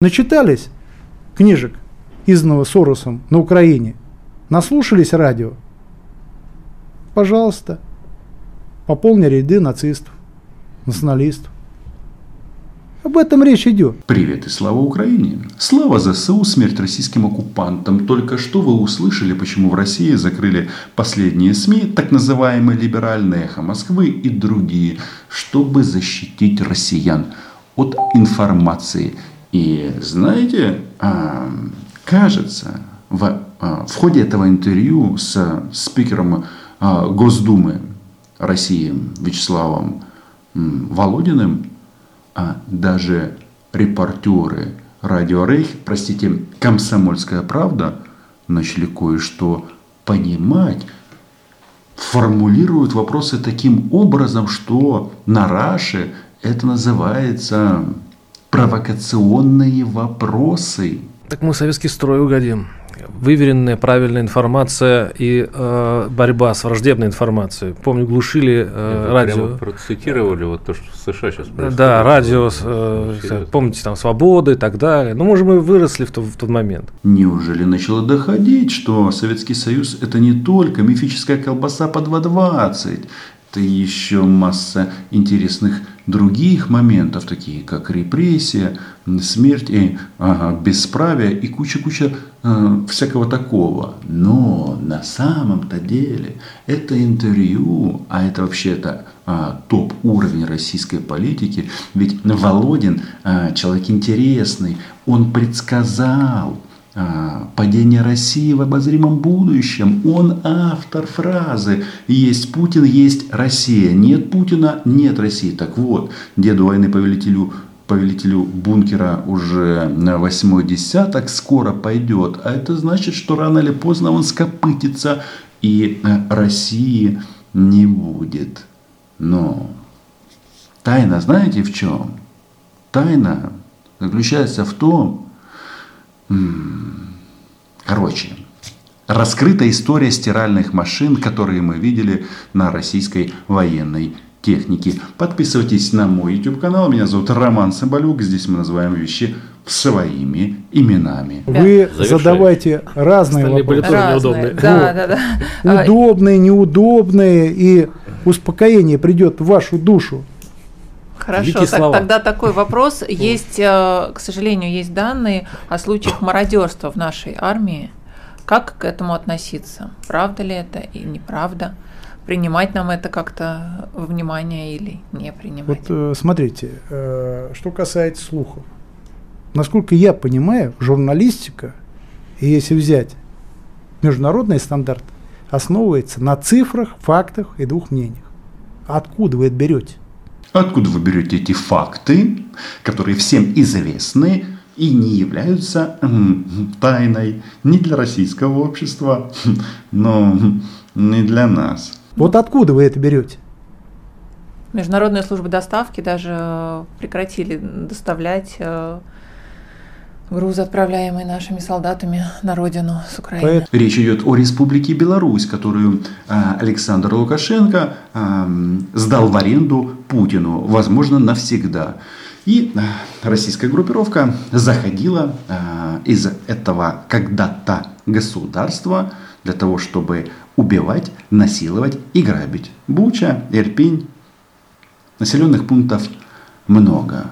Начитались книжек, изданного Соросом на Украине? Наслушались радио? Пожалуйста, пополни ряды нацистов, националистов. Об этом речь идет. Привет и слава Украине. Слава ЗСУ, смерть российским оккупантам. Только что вы услышали, почему в России закрыли последние СМИ, так называемые либеральные эхо Москвы и другие, чтобы защитить россиян от информации. И знаете, а, кажется, в, а, в ходе этого интервью с спикером а, Госдумы России Вячеславом Володиным даже репортеры радио Рейх, простите, Комсомольская правда, начали кое-что понимать, формулируют вопросы таким образом, что на Раше это называется провокационные вопросы. Так мы советский строй угодим выверенная, правильная информация и э, борьба с враждебной информацией. Помню, глушили э, радио. процитировали вот то, что в США сейчас происходит. Да, радио, э, помните, там «Свобода» и так далее. Ну, может, мы выросли в, то, в тот момент. Неужели начало доходить, что Советский Союз – это не только мифическая колбаса по 2,20, это еще масса интересных других моментов, такие как репрессия, смерть и ага, бесправие и куча-куча э, всякого такого. Но на самом-то деле это интервью, а это вообще-то э, топ-уровень российской политики, ведь Володин э, человек интересный, он предсказал, а, падение России в обозримом будущем. Он автор фразы «Есть Путин, есть Россия». Нет Путина, нет России. Так вот, деду войны повелителю повелителю бункера уже на восьмой десяток скоро пойдет. А это значит, что рано или поздно он скопытится и э, России не будет. Но тайна знаете в чем? Тайна заключается в том, Короче, раскрыта история стиральных машин, которые мы видели на российской военной технике. Подписывайтесь на мой YouTube канал. Меня зовут Роман Соболюк. Здесь мы называем вещи своими именами. Вы Завершай. задавайте разные Остальные вопросы. Были тоже неудобные. Да, да, да. Удобные, неудобные. И успокоение придет в вашу душу. Хорошо, так, тогда такой вопрос. Есть, э, к сожалению, есть данные о случаях мародерства в нашей армии. Как к этому относиться? Правда ли это и неправда? Принимать нам это как-то во внимание или не принимать? Вот э, смотрите, э, что касается слухов. Насколько я понимаю, журналистика, если взять международный стандарт, основывается на цифрах, фактах и двух мнениях. Откуда вы это берете? Откуда вы берете эти факты, которые всем известны и не являются тайной ни для российского общества, но не для нас? Вот откуда вы это берете? Международные службы доставки даже прекратили доставлять грузы, отправляемые нашими солдатами на родину с Украины. Речь идет о Республике Беларусь, которую а, Александр Лукашенко а, сдал в аренду Путину, возможно, навсегда. И а, российская группировка заходила из этого когда-то государства для того, чтобы убивать, насиловать и грабить. Буча, Ирпень, населенных пунктов много.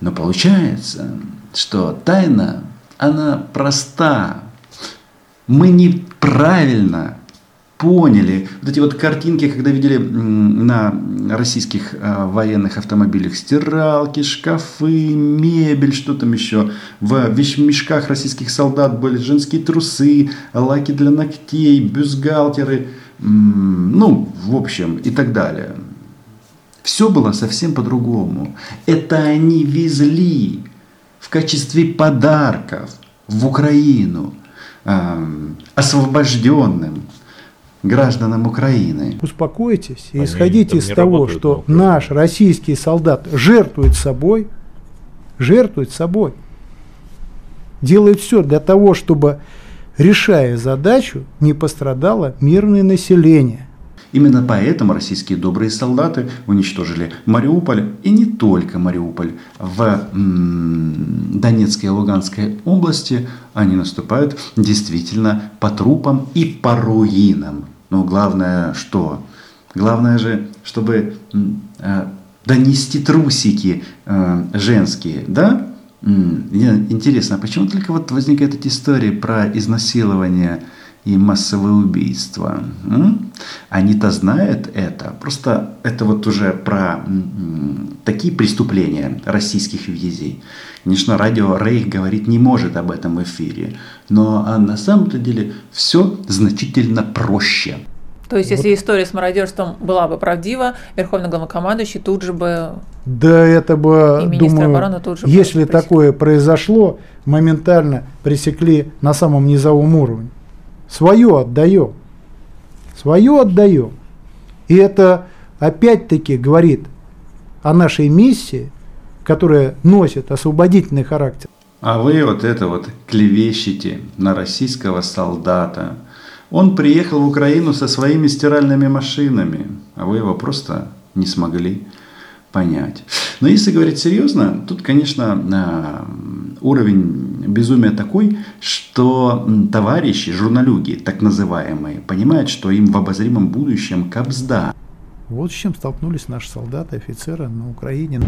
Но получается, что тайна, она проста. Мы неправильно поняли. Вот эти вот картинки, когда видели на российских э, военных автомобилях стиралки, шкафы, мебель, что там еще. В вещмешках российских солдат были женские трусы, лаки для ногтей, бюстгальтеры, ну, в общем, и так далее. Все было совсем по-другому. Это они везли в качестве подарков в Украину э, освобожденным гражданам Украины. Успокойтесь и Они исходите из того, что наш российский солдат жертвует собой, жертвует собой, делает все для того, чтобы, решая задачу, не пострадало мирное население. Именно поэтому российские добрые солдаты уничтожили Мариуполь и не только Мариуполь. В Донецкой и Луганской области они наступают действительно по трупам и по руинам. Но главное что? Главное же, чтобы э, донести трусики э, женские, да? Интересно, а почему только вот возникает эти истории про изнасилование и массовые убийства? Они-то знают это. Просто это вот уже про такие преступления российских визий. Конечно, радио Рейх говорить не может об этом в эфире. Но а на самом-то деле все значительно проще. То есть, если вот. история с мародерством была бы правдива, Верховный главнокомандующий тут же бы... Да это бы, думаю, тут же если такое произошло, моментально пресекли на самом низовом уровне. Свое отдаем. Свое отдаем. И это опять-таки говорит о нашей миссии, которая носит освободительный характер. А вы вот это вот клевещете на российского солдата – он приехал в Украину со своими стиральными машинами, а вы его просто не смогли понять. Но если говорить серьезно, тут, конечно, а, уровень безумия такой, что товарищи, журналюги, так называемые, понимают, что им в обозримом будущем капсда. Вот с чем столкнулись наши солдаты, офицеры на Украине.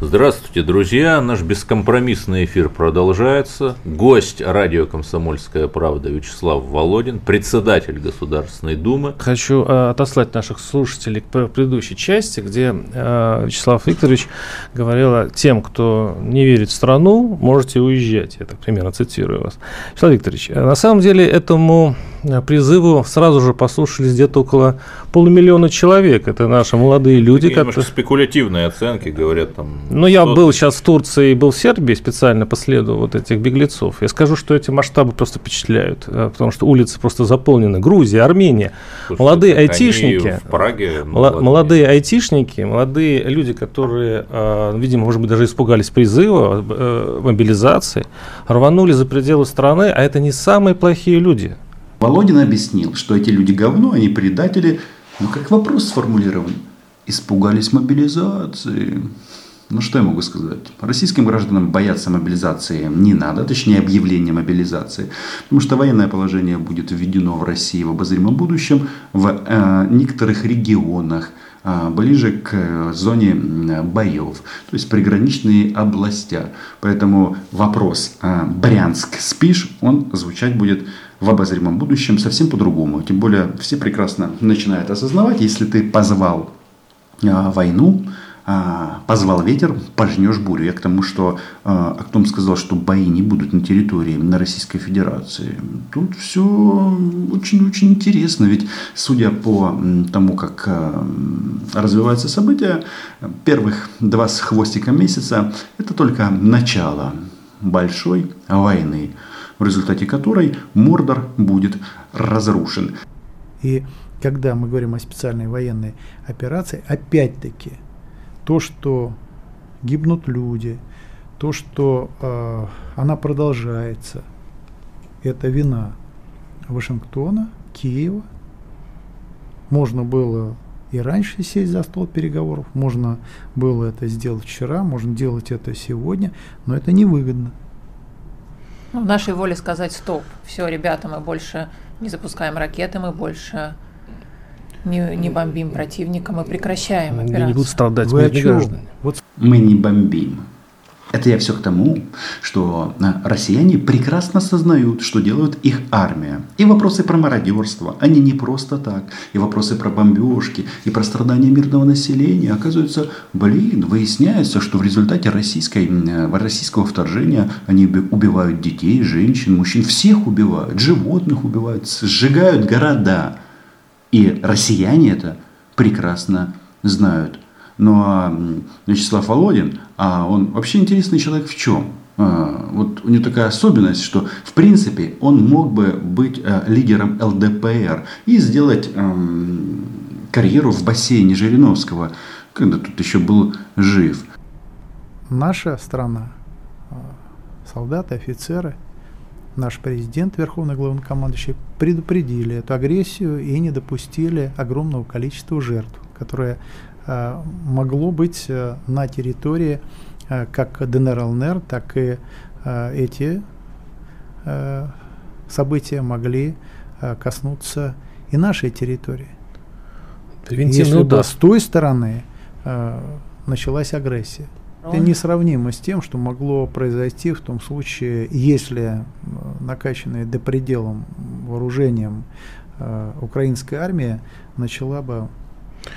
Здравствуйте, друзья! Наш бескомпромиссный эфир продолжается. Гость радио «Комсомольская правда» Вячеслав Володин, председатель Государственной Думы. Хочу э, отослать наших слушателей к предыдущей части, где э, Вячеслав Викторович говорил тем, кто не верит в страну, можете уезжать. Я так примерно цитирую вас. Вячеслав Викторович, э, на самом деле этому Э, призыву сразу же послушались где-то около полумиллиона человек. Это наши молодые люди. Такие которые... спекулятивные оценки, говорят там. Ну, я был сейчас в Турции и был в Сербии специально по следу вот этих беглецов. Я скажу, что эти масштабы просто впечатляют, э, потому что улицы просто заполнены. Грузия, Армения. Слушайте, молодые айтишники. В Праге. Молодые айтишники, молодые люди, которые, э, видимо, может быть, даже испугались призыва, мобилизации, рванули за пределы страны, а это не самые плохие люди. Володин объяснил, что эти люди говно, они предатели. Но как вопрос сформулирован? Испугались мобилизации. Ну что я могу сказать? Российским гражданам бояться мобилизации не надо, точнее объявления мобилизации, потому что военное положение будет введено в России в обозримом будущем в э, некоторых регионах, э, ближе к зоне боев, то есть приграничные областя. Поэтому вопрос э, «Брянск спишь?» он звучать будет в обозримом будущем совсем по-другому. Тем более все прекрасно начинают осознавать, если ты позвал а, войну, позвал ветер, пожнешь бурю. Я к тому, что а, Актом сказал, что бои не будут на территории на Российской Федерации. Тут все очень-очень интересно. Ведь судя по тому, как а, развиваются события, первых два с хвостиком месяца это только начало большой войны в результате которой Мордор будет разрушен. И когда мы говорим о специальной военной операции, опять-таки, то, что гибнут люди, то, что э, она продолжается, это вина Вашингтона, Киева. Можно было и раньше сесть за стол переговоров, можно было это сделать вчера, можно делать это сегодня, но это невыгодно. Ну, в нашей воле сказать стоп. Все, ребята, мы больше не запускаем ракеты, мы больше не, не бомбим противника, мы прекращаем операцию. Не будут страдать Вы граждане. Вот. Мы не бомбим. Это я все к тому, что а, россияне прекрасно осознают, что делают их армия. И вопросы про мародерство, они не просто так. И вопросы про бомбежки, и про страдания мирного населения. Оказывается, блин, выясняется, что в результате российской, российского вторжения они убивают детей, женщин, мужчин. Всех убивают, животных убивают, сжигают города. И россияне это прекрасно знают. Но Вячеслав Володин, а он вообще интересный человек в чем? А, вот у него такая особенность, что в принципе он мог бы быть а, лидером ЛДПР и сделать карьеру в бассейне Жириновского, когда тут еще был жив. Наша страна, солдаты, офицеры наш президент, верховный главнокомандующий, предупредили эту агрессию и не допустили огромного количества жертв, которое э, могло быть э, на территории э, как ДНР, ЛНР, так и эти события могли коснуться и нашей территории. Если удар. бы с той стороны э, началась агрессия. Это несравнимо с тем, что могло произойти в том случае, если накачанная до пределом вооружением э, украинская армия начала бы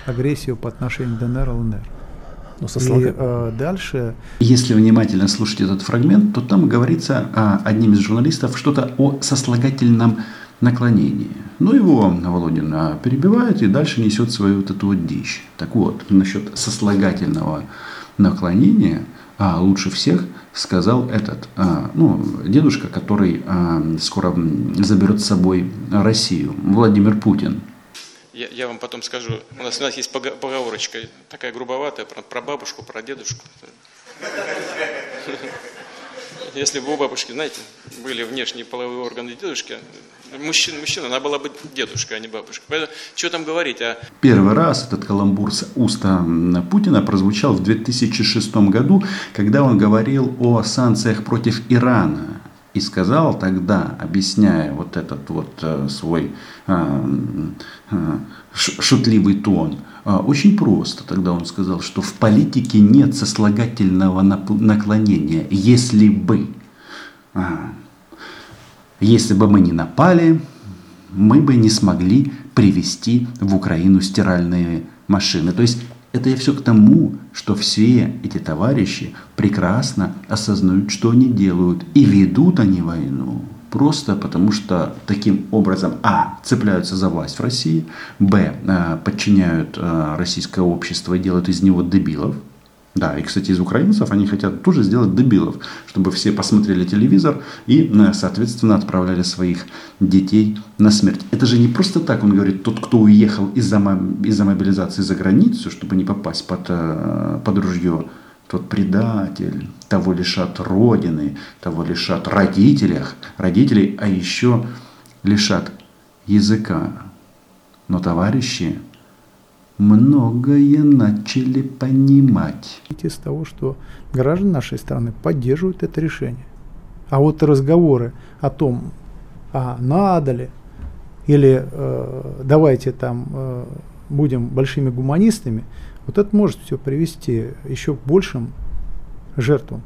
агрессию по отношению к ДНР и ЛНР. Но со слог... И э, дальше... Если внимательно слушать этот фрагмент, то там говорится а, одним из журналистов что-то о сослагательном наклонении. Ну, его Володин а, перебивает и дальше несет свою вот эту вот дичь. Так вот, насчет сослагательного наклонения а, лучше всех сказал этот, а, ну, дедушка, который а, скоро заберет с собой Россию, Владимир Путин. Я, я вам потом скажу, у нас, у нас есть поговорочка такая грубоватая про, про бабушку, про дедушку. Если бы у бабушки, знаете, были внешние половые органы дедушки, мужчина, мужчина, она была бы дедушка, а не бабушка. Поэтому, что там говорить? А... Первый раз этот каламбур с уста Путина прозвучал в 2006 году, когда он говорил о санкциях против Ирана. И сказал тогда, объясняя вот этот вот э, свой э, э, шутливый тон, э, очень просто. Тогда он сказал, что в политике нет сослагательного наклонения, если бы. А, если бы мы не напали, мы бы не смогли привести в Украину стиральные машины. То есть это я все к тому, что все эти товарищи прекрасно осознают, что они делают. И ведут они войну просто потому, что таким образом, а, цепляются за власть в России, б, э, подчиняют э, российское общество и делают из него дебилов, да, и, кстати, из украинцев они хотят тоже сделать дебилов, чтобы все посмотрели телевизор и, э, соответственно, отправляли своих детей на смерть. Это же не просто так, он говорит, тот, кто уехал из-за, из мобилизации за границу, чтобы не попасть под, под ружье, тот предатель, того лишат родины, того лишат родителях, родителей, а еще лишат языка. Но, товарищи, многое начали понимать. Из того, что граждане нашей страны поддерживают это решение. А вот разговоры о том, а надо ли, или э, давайте там э, будем большими гуманистами, вот это может все привести еще к большим жертвам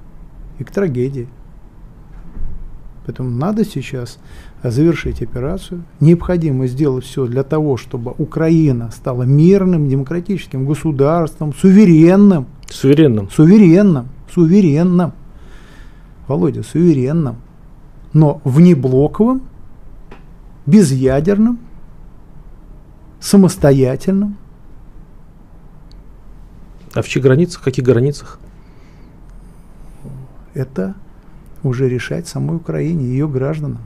и к трагедии. Поэтому надо сейчас завершить операцию. Необходимо сделать все для того, чтобы Украина стала мирным, демократическим государством, суверенным. Суверенным. Суверенным. Суверенным. Володя, суверенным. Но внеблоковым, безъядерным, самостоятельным. А в чьих границах? В каких границах? Это уже решать самой Украине, ее гражданам.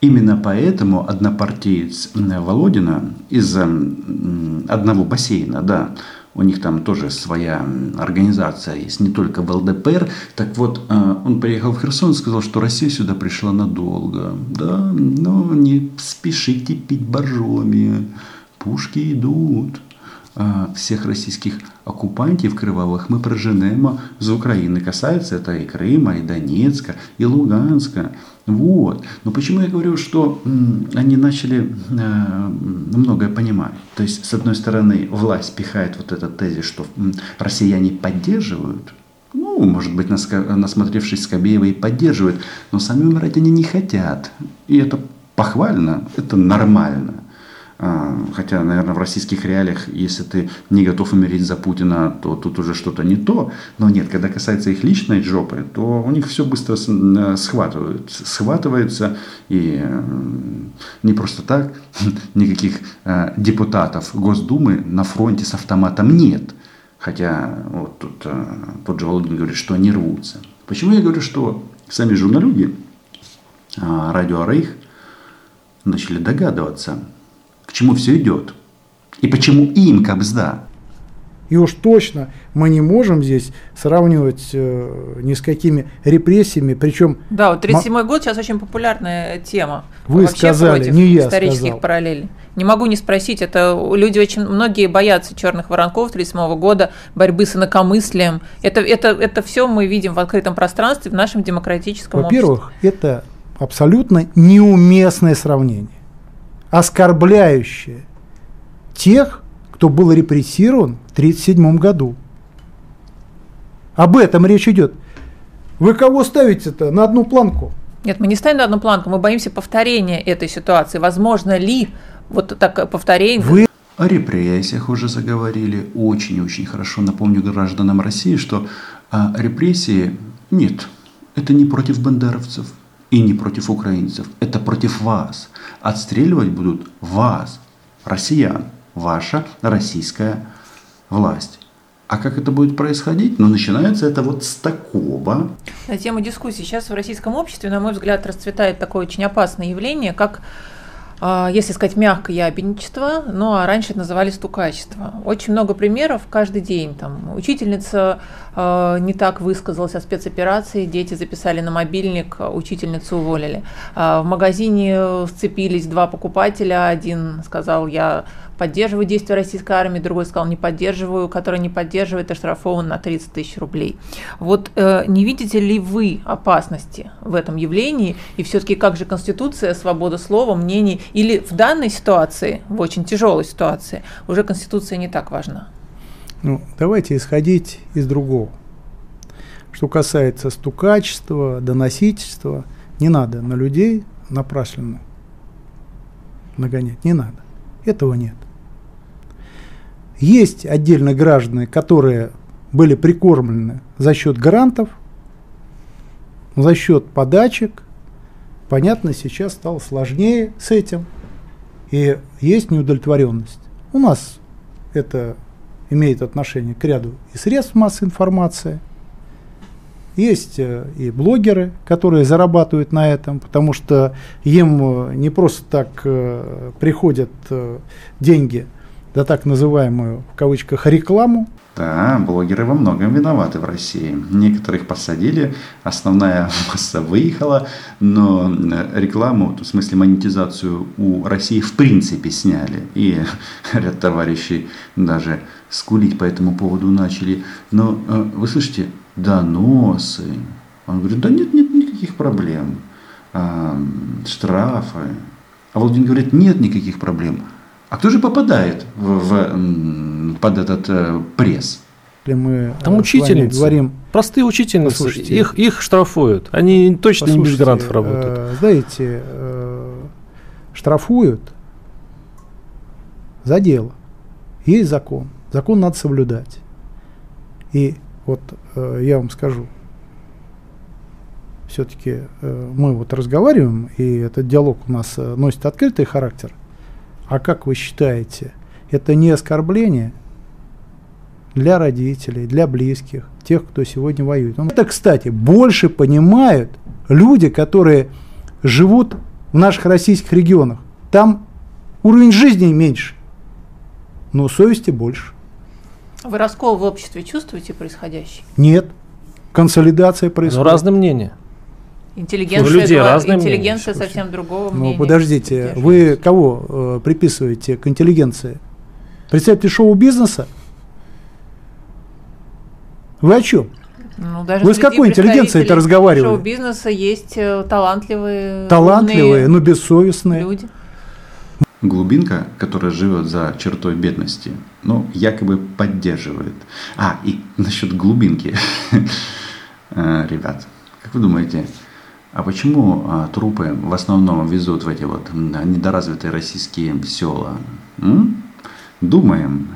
Именно поэтому однопартиец Володина из одного бассейна, да, у них там тоже своя организация есть, не только в ЛДПР. Так вот, э, он приехал в Херсон и сказал, что Россия сюда пришла надолго. Да, но не спешите пить боржоми, пушки идут. А, всех российских оккупантів кривавых мы проженемо з Украины. Касается это и Крыма, и Донецка, и Луганска. Вот. Но почему я говорю, что они начали э, многое понимать? То есть, с одной стороны, власть пихает вот этот тезис, что россияне поддерживают, ну, может быть, насмотревшись Скобеева и поддерживают, но сами умирать они не хотят. И это похвально, это нормально. А, хотя, наверное, в российских реалиях, если ты не готов умереть за Путина, то тут уже что-то не то. Но нет, когда касается их личной жопы, то у них все быстро э, схватывают, схватывается. И э, не просто так никаких э, депутатов Госдумы на фронте с автоматом нет. Хотя вот тут тот же Володин говорит, что они рвутся. Почему я говорю, что сами журналюги радио Рейх начали догадываться, к чему все идет. И почему им кобзда? И уж точно мы не можем здесь сравнивать э, ни с какими репрессиями, причем... Да, вот 37-й год сейчас очень популярная тема. Вы Вообще сказали, не я исторических сказал. параллелей. Не могу не спросить, это люди очень, многие боятся черных воронков 37 года, борьбы с инакомыслием. Это, это, это все мы видим в открытом пространстве в нашем демократическом Во-первых, обществе. это абсолютно неуместное сравнение, оскорбляющее тех, кто был репрессирован в 1937 году. Об этом речь идет. Вы кого ставите-то на одну планку? Нет, мы не ставим на одну планку, мы боимся повторения этой ситуации. Возможно ли вот так повторение? Вы о репрессиях уже заговорили. Очень-очень хорошо напомню гражданам России, что а, репрессии нет. Это не против бандеровцев и не против украинцев. Это против вас. Отстреливать будут вас, россиян ваша российская власть. А как это будет происходить? Ну, начинается это вот с такого. На тему дискуссии. Сейчас в российском обществе, на мой взгляд, расцветает такое очень опасное явление, как если сказать мягко, ябедничество, ну а раньше это называли стукачество. Очень много примеров каждый день. Там, учительница э, не так высказалась о спецоперации, дети записали на мобильник, учительницу уволили. Э, в магазине сцепились два покупателя, один сказал, я поддерживаю действия российской армии, другой сказал, не поддерживаю, который не поддерживает, оштрафован на 30 тысяч рублей. Вот э, не видите ли вы опасности в этом явлении? И все-таки как же Конституция, свобода слова, мнений? Или в данной ситуации, в очень тяжелой ситуации, уже Конституция не так важна? Ну, давайте исходить из другого. Что касается стукачества, доносительства, не надо на людей напрасленно нагонять, не надо. Этого нет. Есть отдельно граждане, которые были прикормлены за счет грантов, за счет подачек. Понятно, сейчас стало сложнее с этим. И есть неудовлетворенность. У нас это имеет отношение к ряду и средств массовой информации. Есть э, и блогеры, которые зарабатывают на этом, потому что им э, не просто так э, приходят деньги – да так называемую, в кавычках, рекламу. Да, блогеры во многом виноваты в России. Некоторых посадили, основная масса выехала, но рекламу, в смысле монетизацию у России в принципе сняли. И ряд товарищей даже скулить по этому поводу начали. Но э, вы слышите, доносы. Он говорит, да нет, нет никаких проблем. Штрафы. А Владимир говорит, нет никаких проблем. А кто же попадает в, в, под этот э, пресс? Мы Там учительницы, говорим, простые учительницы, послушайте, их, их штрафуют. Они точно не без грантов работают. Э, знаете, э, штрафуют за дело. Есть закон. Закон надо соблюдать. И вот э, я вам скажу, все-таки э, мы вот разговариваем, и этот диалог у нас э, носит открытый характер. А как вы считаете, это не оскорбление для родителей, для близких, тех, кто сегодня воюет? Ну, это, кстати, больше понимают люди, которые живут в наших российских регионах. Там уровень жизни меньше, но совести больше. Вы раскол в обществе чувствуете происходящий? Нет. Консолидация происходит. Но разные мнения. Интеллигенция, людей два, разные интеллигенция мнения. совсем другого ну, мнения. Ну, подождите, вы кого э, приписываете к интеллигенции? Представьте шоу-бизнеса? Вы о чем? Ну, даже Вы с какой интеллигенцией это разговаривали? Шоу-бизнеса есть э, талантливые, талантливые, но бессовестные люди. Глубинка, которая живет за чертой бедности, ну, якобы поддерживает. А, и насчет глубинки. Э, ребят, как вы думаете, а почему а, трупы в основном везут в эти вот недоразвитые российские села? М? Думаем,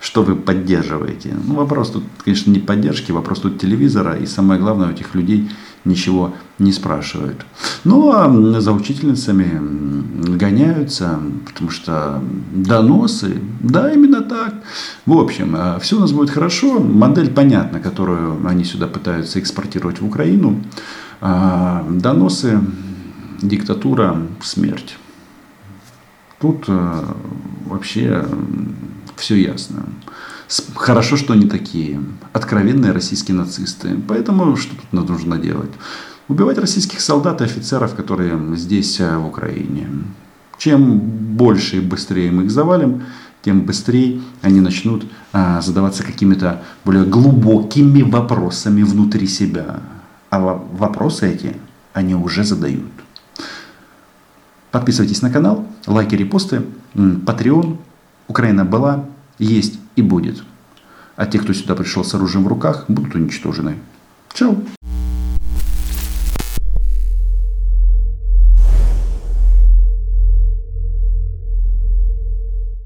что вы поддерживаете. Ну, вопрос тут, конечно, не поддержки, вопрос тут телевизора, и самое главное, у этих людей ничего не спрашивают. Ну, а за учительницами гоняются, потому что доносы, да, именно так. В общем, а, все у нас будет хорошо, модель понятна, которую они сюда пытаются экспортировать в Украину. А, доносы, диктатура, смерть. Тут э, вообще все ясно. Хорошо, что они такие. Откровенные российские нацисты. Поэтому что тут нужно делать? Убивать российских солдат и офицеров, которые здесь, э, в Украине. Чем больше и быстрее мы их завалим, тем быстрее они начнут а, задаваться какими-то более глубокими вопросами внутри себя. А вопросы эти они уже задают. Подписывайтесь на канал, лайки, репосты, Patreon. Украина была, есть и будет. А те, кто сюда пришел с оружием в руках, будут уничтожены. Чао!